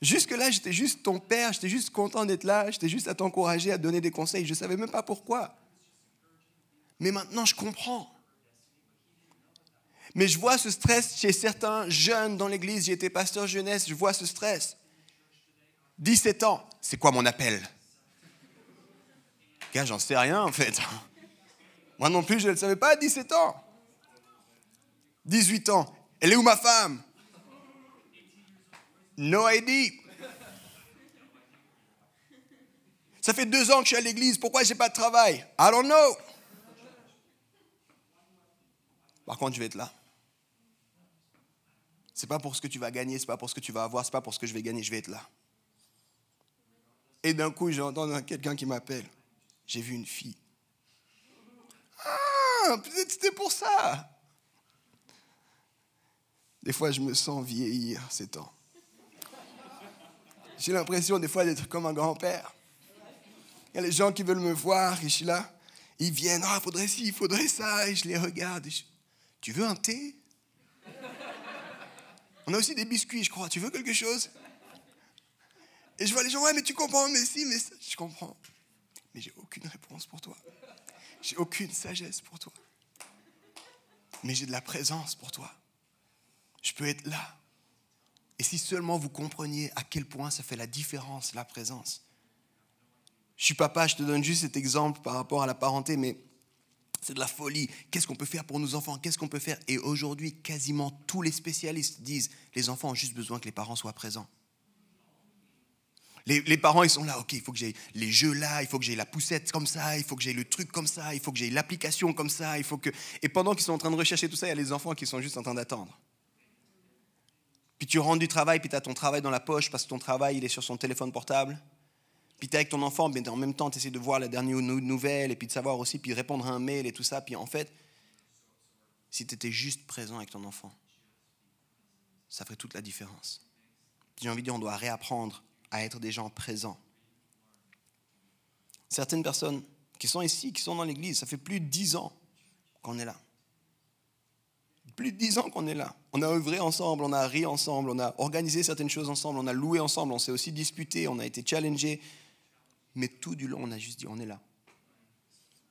Speaker 1: Jusque-là, j'étais juste ton père, j'étais juste content d'être là, j'étais juste à t'encourager, à donner des conseils, je ne savais même pas pourquoi. Mais maintenant, je comprends. Mais je vois ce stress chez certains jeunes dans l'église, j'étais pasteur jeunesse, je vois ce stress. 17 ans, c'est quoi mon appel? Gars, j'en sais rien en fait. Moi non plus, je ne le savais pas à 17 ans. 18 ans, elle est où ma femme? No idea. Ça fait deux ans que je suis à l'église, pourquoi je n'ai pas de travail? I don't know. Par contre, je vais être là. C'est pas pour ce que tu vas gagner, c'est pas pour ce que tu vas avoir, c'est pas pour ce que je vais gagner, je vais être là. Et d'un coup, j'entends quelqu'un qui m'appelle. J'ai vu une fille. Ah, peut-être c'était pour ça. Des fois, je me sens vieillir ces temps. J'ai l'impression des fois d'être comme un grand-père. Il y a les gens qui veulent me voir et je suis là. Ils viennent, ah, il faudrait ci, il faudrait ça, et je les regarde. tu veux un thé? On a aussi des biscuits, je crois. Tu veux quelque chose? Et je vois les gens, ouais, mais tu comprends, mais si, mais ça. Je comprends. Mais j'ai aucune réponse pour toi. J'ai aucune sagesse pour toi. Mais j'ai de la présence pour toi. Je peux être là. Et si seulement vous compreniez à quel point ça fait la différence, la présence. Je suis papa, je te donne juste cet exemple par rapport à la parenté, mais c'est de la folie. Qu'est-ce qu'on peut faire pour nos enfants? Qu'est-ce qu'on peut faire? Et aujourd'hui, quasiment tous les spécialistes disent, les enfants ont juste besoin que les parents soient présents. Les, parents, ils sont là, ok, il faut que j'ai les jeux là, il faut que j'ai la poussette comme ça, il faut que j'ai le truc comme ça, il faut que j'ai l'application comme ça, il faut que... Et pendant qu'ils sont en train de rechercher tout ça, il y a les enfants qui sont juste en train d'attendre. Puis tu rentres du travail, puis tu as ton travail dans la poche parce que ton travail, il est sur son téléphone portable. Puis tu es avec ton enfant, mais en même temps, tu essaies de voir la dernière nouvelle et puis de savoir aussi, puis répondre à un mail et tout ça. Puis en fait, si tu étais juste présent avec ton enfant, ça ferait toute la différence. J'ai envie de dire, on doit réapprendre à être des gens présents. Certaines personnes qui sont ici, qui sont dans l'église, ça fait plus de dix ans qu'on est là plus de dix ans qu'on est là. On a œuvré ensemble, on a ri ensemble, on a organisé certaines choses ensemble, on a loué ensemble, on s'est aussi disputé, on a été challengé. Mais tout du long, on a juste dit, on est là.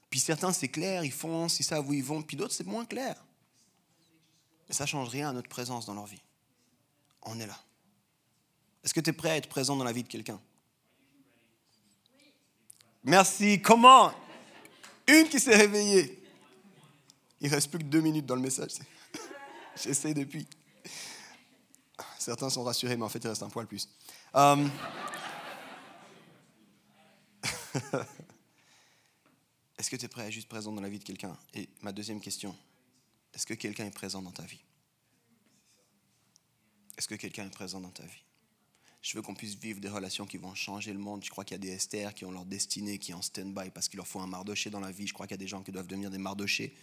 Speaker 1: Puis certains, c'est clair, ils foncent, ils savent où ils vont. Puis d'autres, c'est moins clair. Mais ça ne change rien à notre présence dans leur vie. On est là. Est-ce que tu es prêt à être présent dans la vie de quelqu'un? Merci. Comment? Une qui s'est réveillée. Il reste plus que deux minutes dans le message. J'essaie depuis. Certains sont rassurés, mais en fait, il reste un poil plus. Euh, est-ce que tu es prêt à juste présent dans la vie de quelqu'un? Et ma deuxième question, est-ce que quelqu'un est présent dans ta vie? Est-ce que quelqu'un est présent dans ta vie? Je veux qu'on puisse vivre des relations qui vont changer le monde. Je crois qu'il y a des Esther qui ont leur destinée, qui est en stand-by parce qu'il leur faut un mardoché dans la vie. Je crois qu'il y a des gens qui doivent devenir des mardochés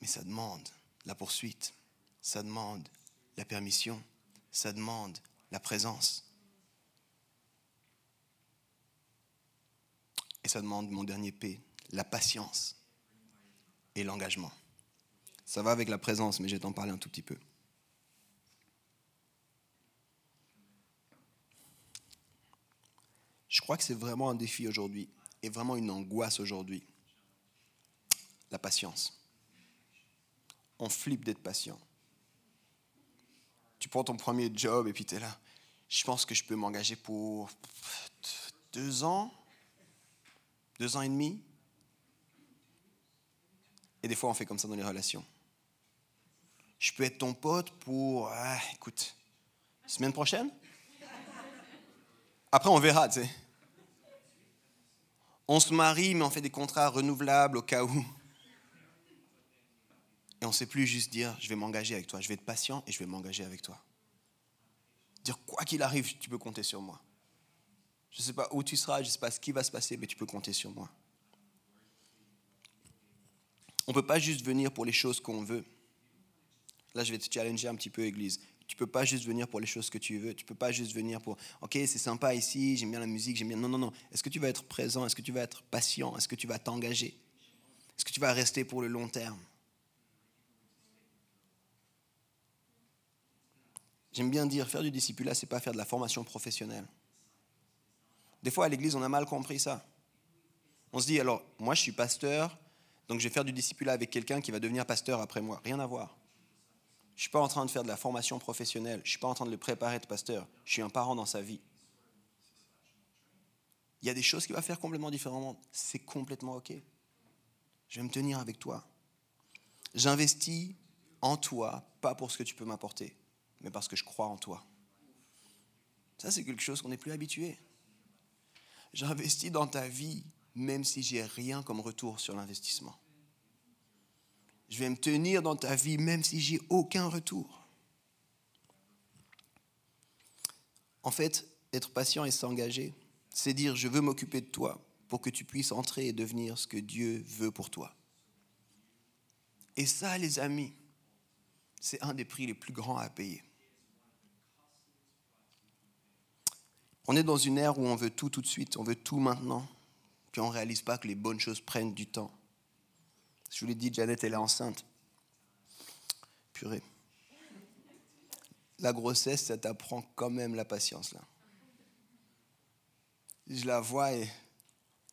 Speaker 1: mais ça demande la poursuite, ça demande la permission, ça demande la présence. Et ça demande mon dernier P, la patience et l'engagement. Ça va avec la présence, mais je vais t'en parler un tout petit peu. Je crois que c'est vraiment un défi aujourd'hui et vraiment une angoisse aujourd'hui. La patience on flippe d'être patient. Tu prends ton premier job et puis tu es là. je pense que je peux m'engager pour deux ans, deux ans et demi. Et des fois, on fait comme ça dans les relations. Je peux être ton pote pour, ah, écoute, semaine prochaine? Après, on verra, tu sais. On se marie, mais on fait des contrats renouvelables au cas où. Et on ne sait plus juste dire, je vais m'engager avec toi, je vais être patient et je vais m'engager avec toi. Dire, quoi qu'il arrive, tu peux compter sur moi. Je ne sais pas où tu seras, je ne sais pas ce qui va se passer, mais tu peux compter sur moi. On ne peut pas juste venir pour les choses qu'on veut. Là, je vais te challenger un petit peu, Église. Tu ne peux pas juste venir pour les choses que tu veux. Tu ne peux pas juste venir pour, OK, c'est sympa ici, j'aime bien la musique, j'aime bien... Non, non, non. Est-ce que tu vas être présent? Est-ce que tu vas être patient? Est-ce que tu vas t'engager? Est-ce que tu vas rester pour le long terme? J'aime bien dire, faire du discipulat, c'est pas faire de la formation professionnelle. Des fois, à l'église, on a mal compris ça. On se dit, alors, moi, je suis pasteur, donc je vais faire du discipulat avec quelqu'un qui va devenir pasteur après moi. Rien à voir. Je ne suis pas en train de faire de la formation professionnelle. Je ne suis pas en train de le préparer de pasteur. Je suis un parent dans sa vie. Il y a des choses qu'il va faire complètement différemment. C'est complètement OK. Je vais me tenir avec toi. J'investis en toi, pas pour ce que tu peux m'apporter, mais parce que je crois en toi. Ça, c'est quelque chose qu'on n'est plus habitué. J'investis dans ta vie, même si j'ai rien comme retour sur l'investissement. Je vais me tenir dans ta vie, même si j'ai aucun retour. En fait, être patient et s'engager, c'est dire je veux m'occuper de toi pour que tu puisses entrer et devenir ce que Dieu veut pour toi. Et ça, les amis, c'est un des prix les plus grands à payer. On est dans une ère où on veut tout tout de suite, on veut tout maintenant, puis on ne réalise pas que les bonnes choses prennent du temps. Je vous l'ai dit, Janet, elle est enceinte. Purée. La grossesse, ça t'apprend quand même la patience, là. Je la vois et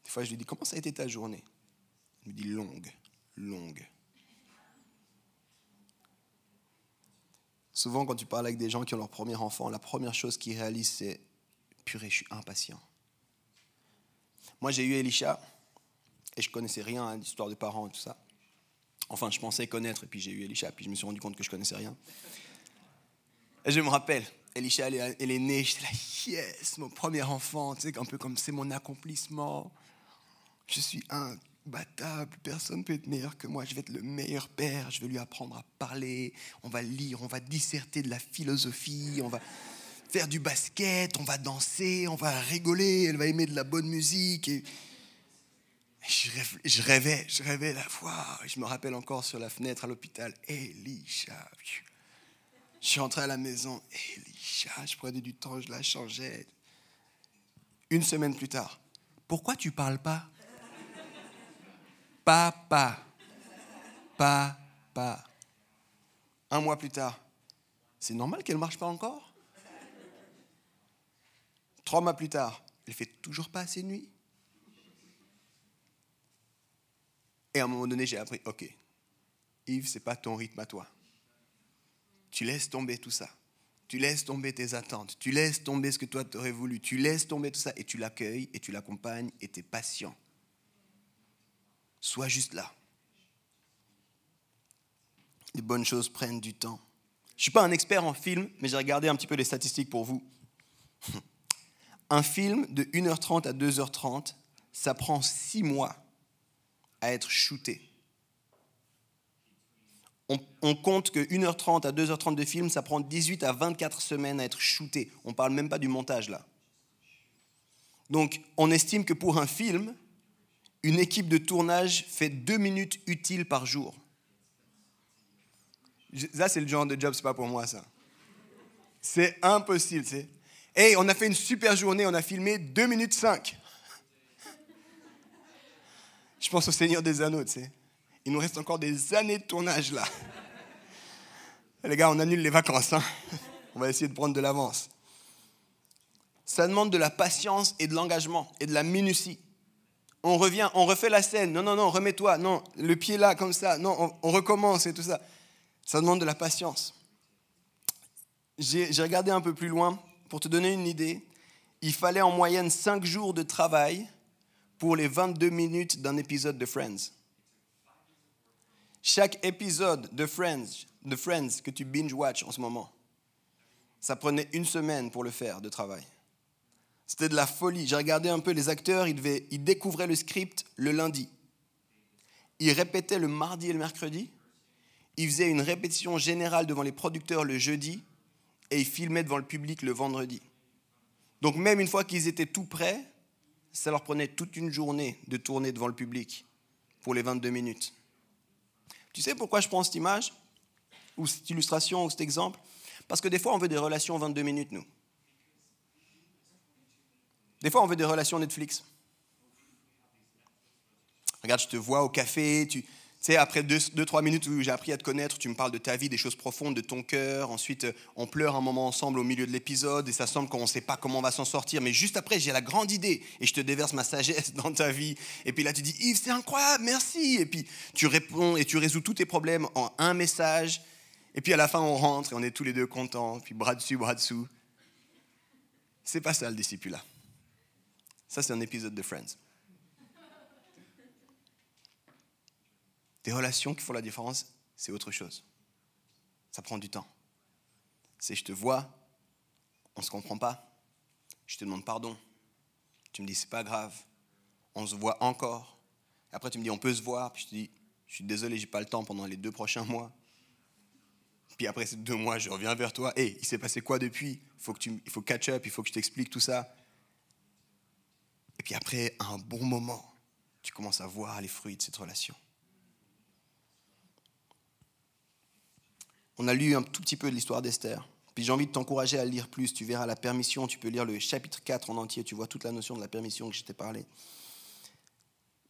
Speaker 1: des fois je lui dis, comment ça a été ta journée? Elle me dit, longue, longue. Souvent, quand tu parles avec des gens qui ont leur premier enfant, la première chose qu'ils réalisent, c'est purée, je suis impatient. Moi, j'ai eu Elisha et je connaissais rien à l'histoire des parents et tout ça. Enfin, je pensais connaître et puis j'ai eu Elisha, puis je me suis rendu compte que je connaissais rien. Et je me rappelle, Elisha, elle est, née, j'étais là, yes, mon premier enfant, tu sais, un peu comme c'est mon accomplissement. Je suis imbattable, personne ne peut être meilleur que moi, je vais être le meilleur père, je vais lui apprendre à parler, on va lire, on va disserter de la philosophie, on va faire du basket, on va danser, on va rigoler, elle va aimer de la bonne musique. Je rêvais, je rêvais la voir. Je me rappelle encore sur la fenêtre à l'hôpital, Elisha. Je suis rentré à la maison, Elisha, je prenais du temps, je la changeais. Une semaine plus tard, pourquoi tu parles pas? Papa, papa. Un mois plus tard, c'est normal qu'elle ne marche pas encore? Trois mois plus tard, elle fait toujours pas assez de nuit Et à un moment donné, j'ai appris, ok, Yves, c'est pas ton rythme à toi. Tu laisses tomber tout ça. Tu laisses tomber tes attentes. Tu laisses tomber ce que toi t'aurais voulu. Tu laisses tomber tout ça et tu l'accueilles et tu l'accompagnes et tu es patient. Sois juste là. Les bonnes choses prennent du temps. Je ne suis pas un expert en film, mais j'ai regardé un petit peu les statistiques pour vous. Un film de 1h30 à 2h30, ça prend 6 mois à être shooté. On, compte que 1h30 à 2h30 de film, ça prend 18 à 24 semaines à être shooté. On ne parle même pas du montage là. Donc on estime que pour un film, une équipe de tournage fait deux minutes utiles par jour. Ça, c'est le genre de job, c'est pas pour moi ça. C'est impossible. C'est... Hey, on a fait une super journée, on a filmé 2 minutes 5. Je pense au Seigneur des Anneaux, tu sais. Il nous reste encore des années de tournage là. Les gars, on annule les vacances. Hein. On va essayer de prendre de l'avance. Ça demande de la patience et de l'engagement et de la minutie. On revient, on refait la scène. Non, non, non, remets-toi. Non, le pied là, comme ça. Non, on, on recommence et tout ça. Ça demande de la patience. J'ai regardé un peu plus loin. Pour te donner une idée, il fallait en moyenne 5 jours de travail pour les 22 minutes d'un épisode de Friends. Chaque épisode de Friends, que tu binge-watch en ce moment, ça prenait une semaine pour le faire de travail. C'était de la folie. J'ai regardé un peu les acteurs, ils découvraient le script le lundi. Ils répétaient le mardi et le mercredi. Ils faisaient une répétition générale devant les producteurs le jeudi et ils filmaient devant le public le vendredi. Donc même une fois qu'ils étaient tout prêts, ça leur prenait toute une journée de tourner devant le public pour les 22 minutes. Tu sais pourquoi je prends cette image, ou cette illustration, ou cet exemple? Parce que des fois, on veut des relations 22 minutes, nous. Des fois, on veut des relations Netflix. Regarde, je te vois au café, tu, sais, après deux, deux, trois minutes où j'ai appris à te connaître, tu me parles de ta vie, des choses profondes, de ton cœur. Ensuite, euh, on pleure un moment ensemble au milieu de l'épisode et ça semble qu'on ne sait pas comment on va s'en sortir. Mais juste après, j'ai la grande idée et je te déverse ma sagesse dans ta vie. Et puis là, tu dis, Yves, c'est incroyable, merci. Et puis tu réponds et tu résous tous tes problèmes en un message. Et puis à la fin, on rentre et on est tous les deux contents. Puis bras dessus, bras dessous. C'est pas ça le disciple-là. Ça, c'est un épisode de Friends. Des relations qui font la différence, c'est autre chose. Ça prend du temps. C'est je te vois, on ne se comprend pas, je te demande pardon. Tu me dis c'est pas grave, on se voit encore. Après tu me dis on peut se voir, puis je te dis je suis désolé, j'ai pas le temps pendant les deux prochains mois. Puis après ces deux mois, je reviens vers toi. Hé, il s'est passé quoi depuis? Faut que tu, Il faut catch up, il faut que je t'explique tout ça. Et puis après, un bon moment, tu commences à voir les fruits de cette relation. On a lu un tout petit peu de l'histoire d'Esther. Puis j'ai envie de t'encourager à lire plus. Tu verras la permission. Tu peux lire le chapitre 4 en entier. Tu vois toute la notion de la permission que je t'ai parlé.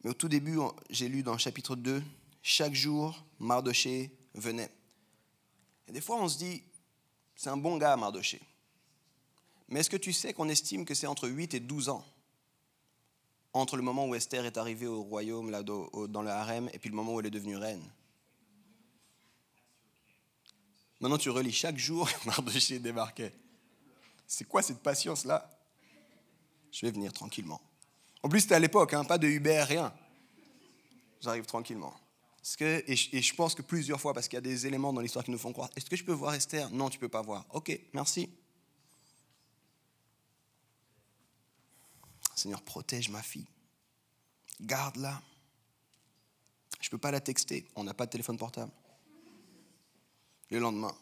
Speaker 1: Mais au tout début, j'ai lu dans le chapitre 2, chaque jour, Mardoché venait. Et des fois, on se dit, c'est un bon gars, Mardoché. Mais est-ce que tu sais qu'on estime que c'est entre 8 et 12 ans? Entre le moment où Esther est arrivée au royaume, là, dans le harem, et puis le moment où elle est devenue reine Maintenant, tu relis chaque jour, Mardoché débarquait. C'est quoi cette patience-là? Je vais venir tranquillement. En plus, c'était à l'époque, hein, pas de Uber, rien. J'arrive tranquillement. Que, et, je, pense que plusieurs fois, parce qu'il y a des éléments dans l'histoire qui nous font croire, est-ce que je peux voir Esther? Non, tu peux pas voir. Ok, merci. Seigneur, protège ma fille. Garde-la. Je ne peux pas la texter. On n'a pas de téléphone portable le lendemain.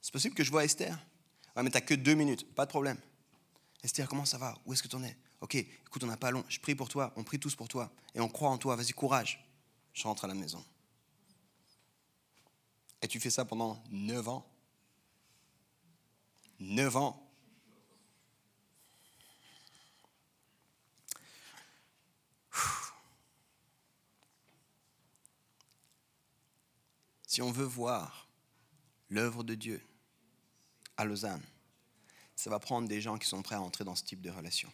Speaker 1: C'est possible que je vois Esther? Ouais, mais t'as que deux minutes, pas de problème. Esther, comment ça va? Où est-ce que tu en es? Ok, écoute, on n'a pas long. Je prie pour toi, on prie tous pour toi. Et on croit en toi, vas-y, courage. Je rentre à la maison. Et tu fais ça pendant neuf ans? Neuf ans? Si on veut voir l'œuvre de Dieu à Lausanne, ça va prendre des gens qui sont prêts à entrer dans ce type de relation.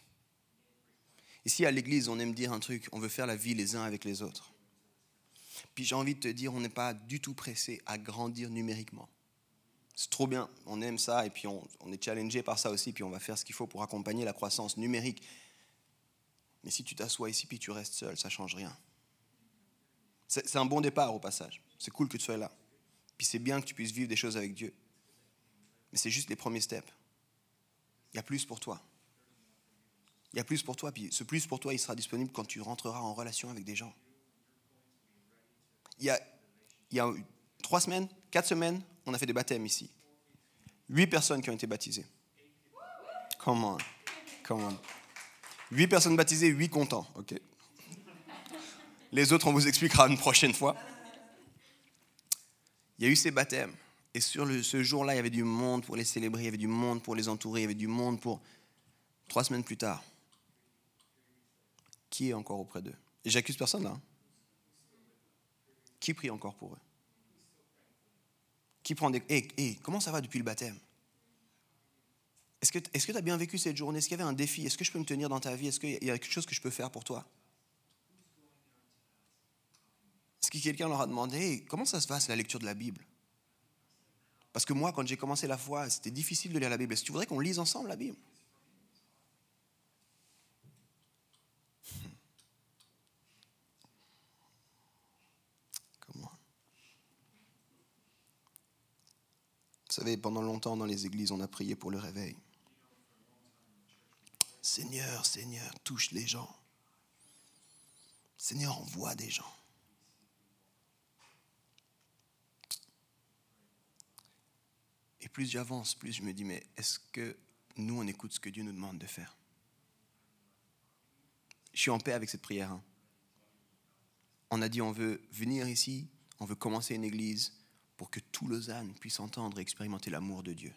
Speaker 1: Ici à l'église, on aime dire un truc, on veut faire la vie les uns avec les autres. Puis j'ai envie de te dire, on n'est pas du tout pressé à grandir numériquement. C'est trop bien, on aime ça et puis on, est challengé par ça aussi, puis on va faire ce qu'il faut pour accompagner la croissance numérique. Mais si tu t'assois ici puis tu restes seul, ça change rien. C'est un bon départ au passage. C'est cool que tu sois là. Puis c'est bien que tu puisses vivre des choses avec Dieu. Mais c'est juste les premiers steps. Il y a plus pour toi. Il y a plus pour toi. Puis ce plus pour toi, il sera disponible quand tu rentreras en relation avec des gens. Il y a, il y a trois semaines, quatre semaines, on a fait des baptêmes ici. Huit personnes qui ont été baptisées. Come on. Come on. Huit personnes baptisées, huit contents. OK. Les autres, on vous expliquera une prochaine fois il y a eu ces baptêmes. Et sur ce jour-là, il y avait du monde pour les célébrer, il y avait du monde pour les entourer, il y avait du monde pour... Trois semaines plus tard, qui est encore auprès d'eux? Et j'accuse personne là. Hein. Qui prie encore pour eux? Qui prend des... Hé, comment ça va depuis le baptême? Est-ce que tu as bien vécu cette journée? Est-ce qu'il y avait un défi? Est-ce que je peux me tenir dans ta vie? Est-ce qu'il y a quelque chose que je peux faire pour toi? Est-ce que quelqu'un leur a demandé comment ça se passe la lecture de la Bible? Parce que moi, quand j'ai commencé la foi, c'était difficile de lire la Bible. Est-ce que tu voudrais qu'on lise ensemble la Bible? Comment? Vous savez, pendant longtemps dans les églises, on a prié pour le réveil. Seigneur, Seigneur, touche les gens. Seigneur, envoie des gens. Et plus j'avance, plus je me dis, mais est-ce que nous, on écoute ce que Dieu nous demande de faire? Je suis en paix avec cette prière. hein. On a dit, on veut venir ici, on veut commencer une église pour que tout Lausanne puisse entendre et expérimenter l'amour de Dieu.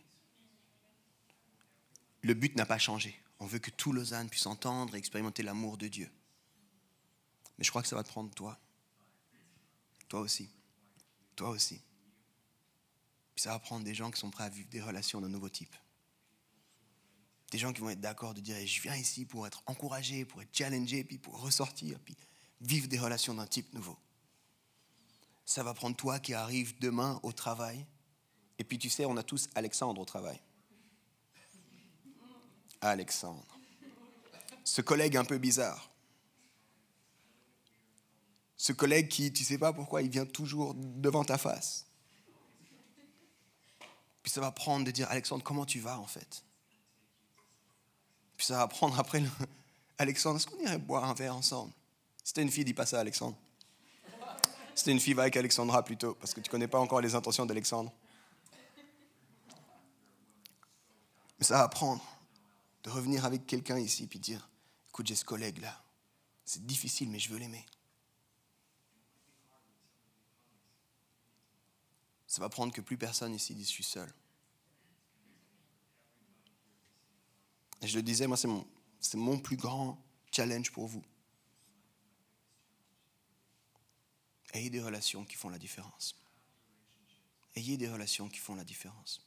Speaker 1: Le but n'a pas changé. On veut que tout Lausanne puisse entendre et expérimenter l'amour de Dieu. Mais je crois que ça va te prendre toi. Toi aussi. Toi aussi. Puis ça va prendre des gens qui sont prêts à vivre des relations d'un nouveau type. Des gens qui vont être d'accord de dire je viens ici pour être encouragé, pour être challengé, puis pour ressortir, puis vivre des relations d'un type nouveau. Ça va prendre toi qui arrives demain au travail. Et puis tu sais, on a tous Alexandre au travail. Alexandre. Ce collègue un peu bizarre. Ce collègue qui, tu sais pas pourquoi, il vient toujours devant ta face. Puis ça va prendre de dire, Alexandre, comment tu vas en fait? Puis ça va prendre après, le, Alexandre, est-ce qu'on irait boire un verre ensemble? C'était une fille, dis pas ça, Alexandre. C'était une fille, va avec Alexandra plutôt, parce que tu connais pas encore les intentions d'Alexandre. Mais ça va prendre de revenir avec quelqu'un ici puis dire, écoute, j'ai ce collègue là. C'est difficile, mais je veux l'aimer. Ça va prendre que plus personne ici dise je suis seul. Et je le disais, moi, c'est mon, c'est mon plus grand challenge pour vous. Ayez des relations qui font la différence. Ayez des relations qui font la différence.